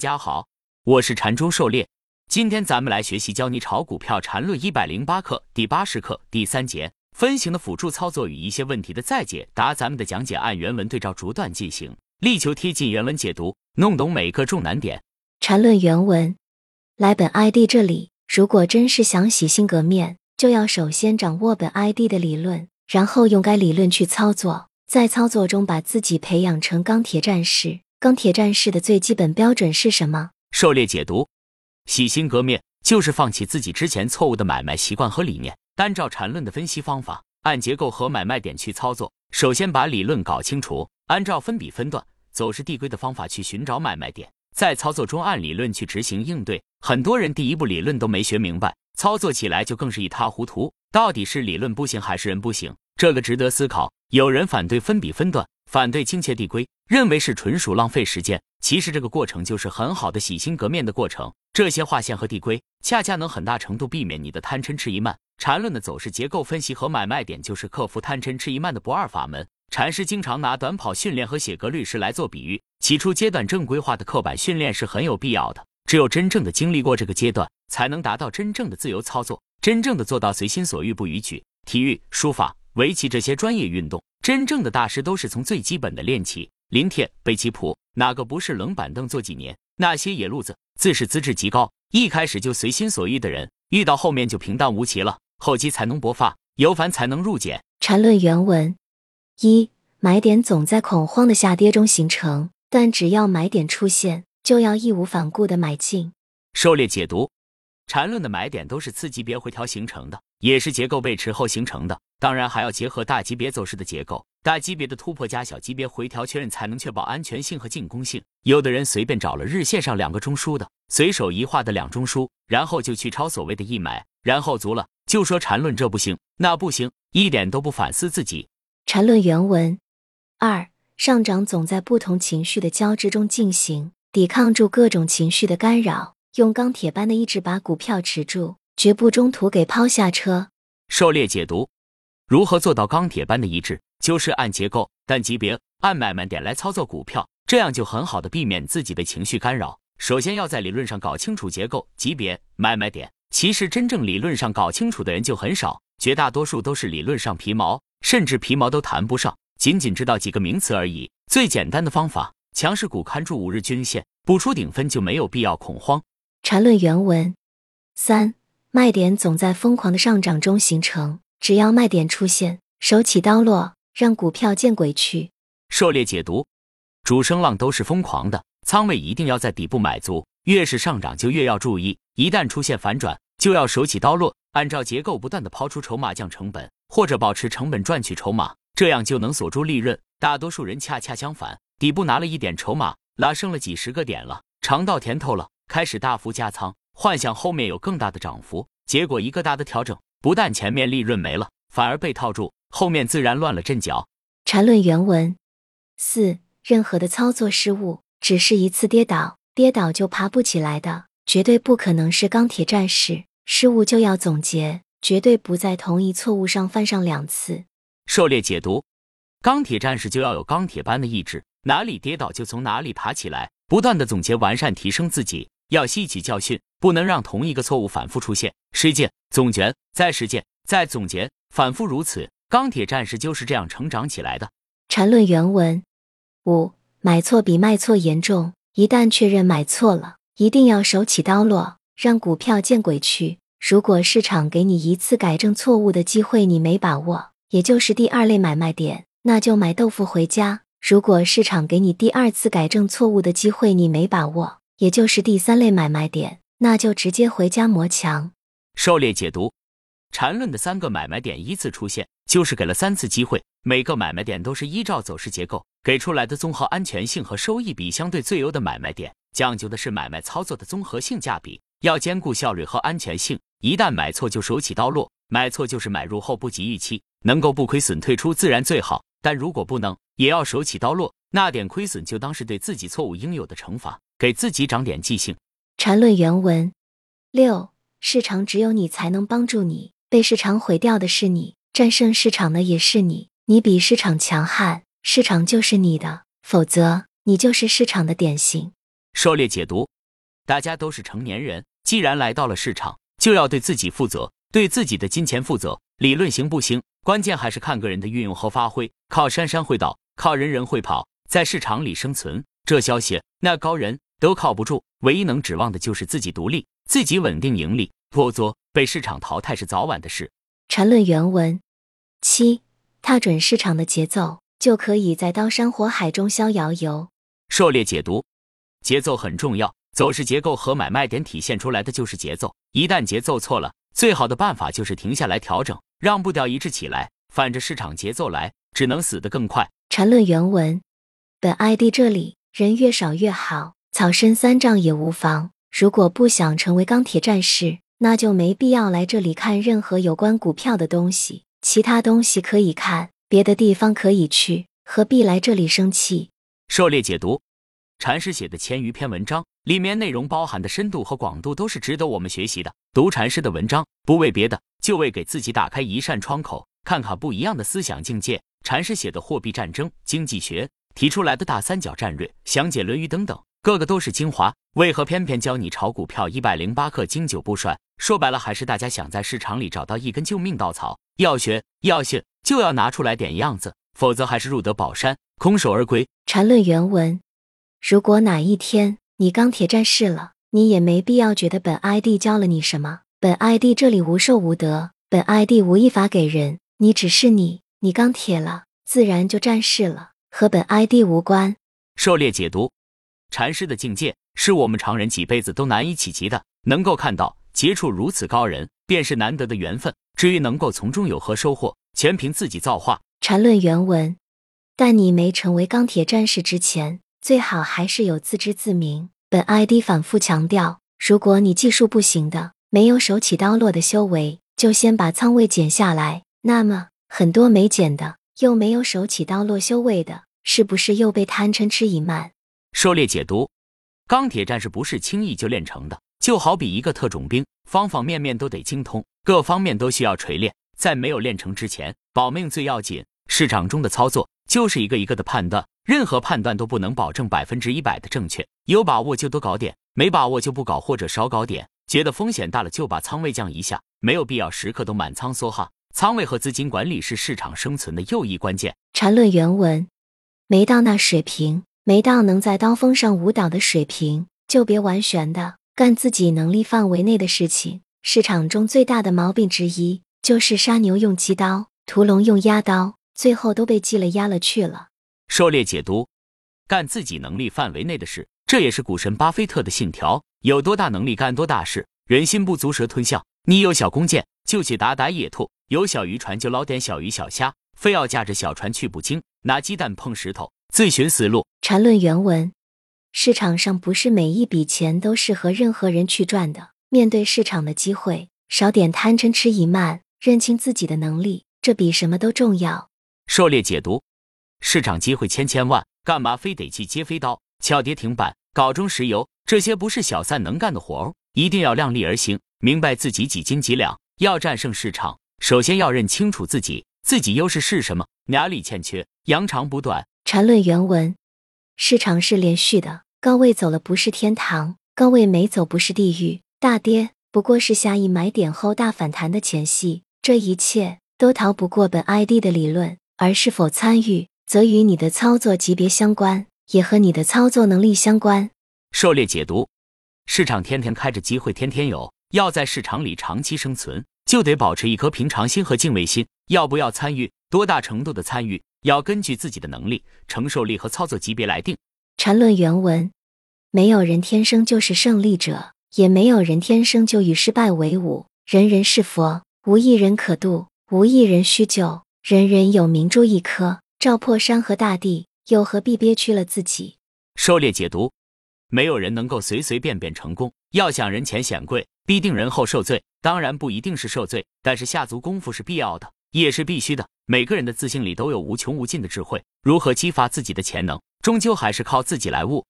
大家好，我是禅中狩猎。今天咱们来学习教你炒股票禅论一百零八课第八十课第三节分型的辅助操作与一些问题的再解答。咱们的讲解按原文对照逐段进行，力求贴近原文解读，弄懂每个重难点。禅论原文：来本 ID 这里，如果真是想洗心革面，就要首先掌握本 ID 的理论，然后用该理论去操作，在操作中把自己培养成钢铁战士。钢铁战士的最基本标准是什么？狩猎解读：洗心革面就是放弃自己之前错误的买卖习惯和理念，单照缠论的分析方法，按结构和买卖点去操作。首先把理论搞清楚，按照分笔分段、走势递归的方法去寻找买卖点，在操作中按理论去执行应对。很多人第一步理论都没学明白，操作起来就更是一塌糊涂。到底是理论不行还是人不行？这个值得思考。有人反对分笔分段。反对精切递归，认为是纯属浪费时间。其实这个过程就是很好的洗心革面的过程。这些划线和递归，恰恰能很大程度避免你的贪嗔痴疑慢。缠论的走势结构分析和买卖点，就是克服贪嗔痴疑慢的不二法门。禅师经常拿短跑训练和写格律师来做比喻。起初阶段正规化的刻板训练是很有必要的，只有真正的经历过这个阶段，才能达到真正的自由操作，真正的做到随心所欲不逾矩。体育、书法、围棋这些专业运动。真正的大师都是从最基本的练起，临帖背棋谱，哪个不是冷板凳坐几年？那些野路子，自是资质极高，一开始就随心所欲的人，遇到后面就平淡无奇了。厚积才能薄发，由繁才能入简。缠论原文：一买点总在恐慌的下跌中形成，但只要买点出现，就要义无反顾的买进。狩猎解读：缠论的买点都是次级别回调形成的。也是结构背驰后形成的，当然还要结合大级别走势的结构，大级别的突破加小级别回调确认，才能确保安全性和进攻性。有的人随便找了日线上两个中枢的，随手一画的两中枢，然后就去抄所谓的一买，然后足了就说缠论这不行那不行，一点都不反思自己。缠论原文二上涨总在不同情绪的交织中进行，抵抗住各种情绪的干扰，用钢铁般的意志把股票持住。绝不中途给抛下车。狩猎解读：如何做到钢铁般的意志？就是按结构、按级别、按买卖点来操作股票，这样就很好的避免自己被情绪干扰。首先要在理论上搞清楚结构、级别、买卖点。其实真正理论上搞清楚的人就很少，绝大多数都是理论上皮毛，甚至皮毛都谈不上，仅仅知道几个名词而已。最简单的方法，强势股看住五日均线，不出顶分就没有必要恐慌。缠论原文三。卖点总在疯狂的上涨中形成，只要卖点出现，手起刀落，让股票见鬼去。狩猎解读：主升浪都是疯狂的，仓位一定要在底部买足，越是上涨就越要注意，一旦出现反转，就要手起刀落，按照结构不断的抛出筹码降成本，或者保持成本赚取筹码，这样就能锁住利润。大多数人恰恰相反，底部拿了一点筹码，拉升了几十个点了，尝到甜头了，开始大幅加仓。幻想后面有更大的涨幅，结果一个大的调整，不但前面利润没了，反而被套住，后面自然乱了阵脚。缠论原文四：任何的操作失误，只是一次跌倒，跌倒就爬不起来的，绝对不可能是钢铁战士。失误就要总结，绝对不在同一错误上犯上两次。狩猎解读：钢铁战士就要有钢铁般的意志，哪里跌倒就从哪里爬起来，不断的总结完善提升自己。要吸取教训，不能让同一个错误反复出现。实践、总结、再实践、再总结，反复如此。钢铁战士就是这样成长起来的。缠论原文五：买错比卖错严重。一旦确认买错了，一定要手起刀落，让股票见鬼去。如果市场给你一次改正错误的机会，你没把握，也就是第二类买卖点，那就买豆腐回家。如果市场给你第二次改正错误的机会，你没把握。也就是第三类买卖点，那就直接回家磨墙。狩猎解读，缠论的三个买卖点依次出现，就是给了三次机会。每个买卖点都是依照走势结构给出来的综合安全性和收益比相对最优的买卖点，讲究的是买卖操作的综合性价比，要兼顾效率和安全性。一旦买错就手起刀落，买错就是买入后不及预期，能够不亏损退出自然最好。但如果不能，也要手起刀落，那点亏损就当是对自己错误应有的惩罚。给自己长点记性。缠论原文六：市场只有你才能帮助你，被市场毁掉的是你，战胜市场的也是你。你比市场强悍，市场就是你的；否则，你就是市场的典型。狩猎解读：大家都是成年人，既然来到了市场，就要对自己负责，对自己的金钱负责。理论行不行，关键还是看个人的运用和发挥。靠山山会倒，靠人人会跑，在市场里生存，这消息那高人都靠不住。唯一能指望的就是自己独立，自己稳定盈利，否则被市场淘汰是早晚的事。缠论原文七，踏准市场的节奏，就可以在刀山火海中逍遥游。狩猎解读。节奏很重要，走势结构和买卖点体现出来的就是节奏。一旦节奏错了，最好的办法就是停下来调整，让步调一致起来。反着市场节奏来，只能死得更快。缠论原文：本 ID 这里人越少越好，草深三丈也无妨。如果不想成为钢铁战士，那就没必要来这里看任何有关股票的东西。其他东西可以看，别的地方可以去，何必来这里生气？狩猎解读。禅师写的千余篇文章，里面内容包含的深度和广度都是值得我们学习的。读禅师的文章，不为别的，就为给自己打开一扇窗口，看看不一样的思想境界。禅师写的货币战争、经济学提出来的大三角战略、详解《论语》等等，个个都是精华。为何偏偏教你炒股票一百零八课经久不衰？说白了，还是大家想在市场里找到一根救命稻草。要学要信，就要拿出来点样子，否则还是入得宝山，空手而归。禅论原文。如果哪一天你钢铁战士了，你也没必要觉得本 ID 教了你什么。本 ID 这里无受无得，本 ID 无一法给人。你只是你，你钢铁了，自然就战士了，和本 ID 无关。狩猎解读，禅师的境界是我们常人几辈子都难以企及的。能够看到、接触如此高人，便是难得的缘分。至于能够从中有何收获，全凭自己造化。禅论原文，但你没成为钢铁战士之前。最好还是有自知自明。本 ID 反复强调，如果你技术不行的，没有手起刀落的修为，就先把仓位减下来。那么很多没减的，又没有手起刀落修为的，是不是又被贪嗔痴已慢？狩猎解读：钢铁战士不是轻易就练成的，就好比一个特种兵，方方面面都得精通，各方面都需要锤炼。在没有练成之前，保命最要紧。市场中的操作就是一个一个的判断。任何判断都不能保证百分之一百的正确，有把握就多搞点，没把握就不搞或者少搞点。觉得风险大了就把仓位降一下，没有必要时刻都满仓梭哈。仓位和资金管理是市场生存的又一关键。缠论原文：没到那水平，没到能在刀锋上舞蹈的水平，就别玩玄的，干自己能力范围内的事情。市场中最大的毛病之一，就是杀牛用鸡刀，屠龙用鸭刀，最后都被鸡了鸭了去了。狩猎解读，干自己能力范围内的事，这也是股神巴菲特的信条。有多大能力干多大事，人心不足蛇吞象。你有小弓箭就去打打野兔，有小渔船就捞点小鱼小虾，非要驾着小船去捕鲸，拿鸡蛋碰石头，自寻死路。缠论原文：市场上不是每一笔钱都适合任何人去赚的。面对市场的机会，少点贪嗔痴疑慢，认清自己的能力，这比什么都重要。狩猎解读。市场机会千千万，干嘛非得去接飞刀、敲跌停板、搞中石油？这些不是小散能干的活儿，一定要量力而行，明白自己几斤几两。要战胜市场，首先要认清楚自己，自己优势是什么，哪里欠缺，扬长补短。缠论原文：市场是连续的，高位走了不是天堂，高位没走不是地狱。大跌不过是下一买点后大反弹的前戏，这一切都逃不过本 ID 的理论，而是否参与。则与你的操作级别相关，也和你的操作能力相关。狩猎解读：市场天天开着，机会天天有。要在市场里长期生存，就得保持一颗平常心和敬畏心。要不要参与，多大程度的参与，要根据自己的能力、承受力和操作级别来定。禅论原文：没有人天生就是胜利者，也没有人天生就与失败为伍。人人是佛，无一人可度，无一人须救。人人有明珠一颗。照破山河大地，又何必憋屈了自己？狩猎解读：没有人能够随随便便成功。要想人前显贵，必定人后受罪。当然不一定是受罪，但是下足功夫是必要的，也是必须的。每个人的自信里都有无穷无尽的智慧，如何激发自己的潜能，终究还是靠自己来悟。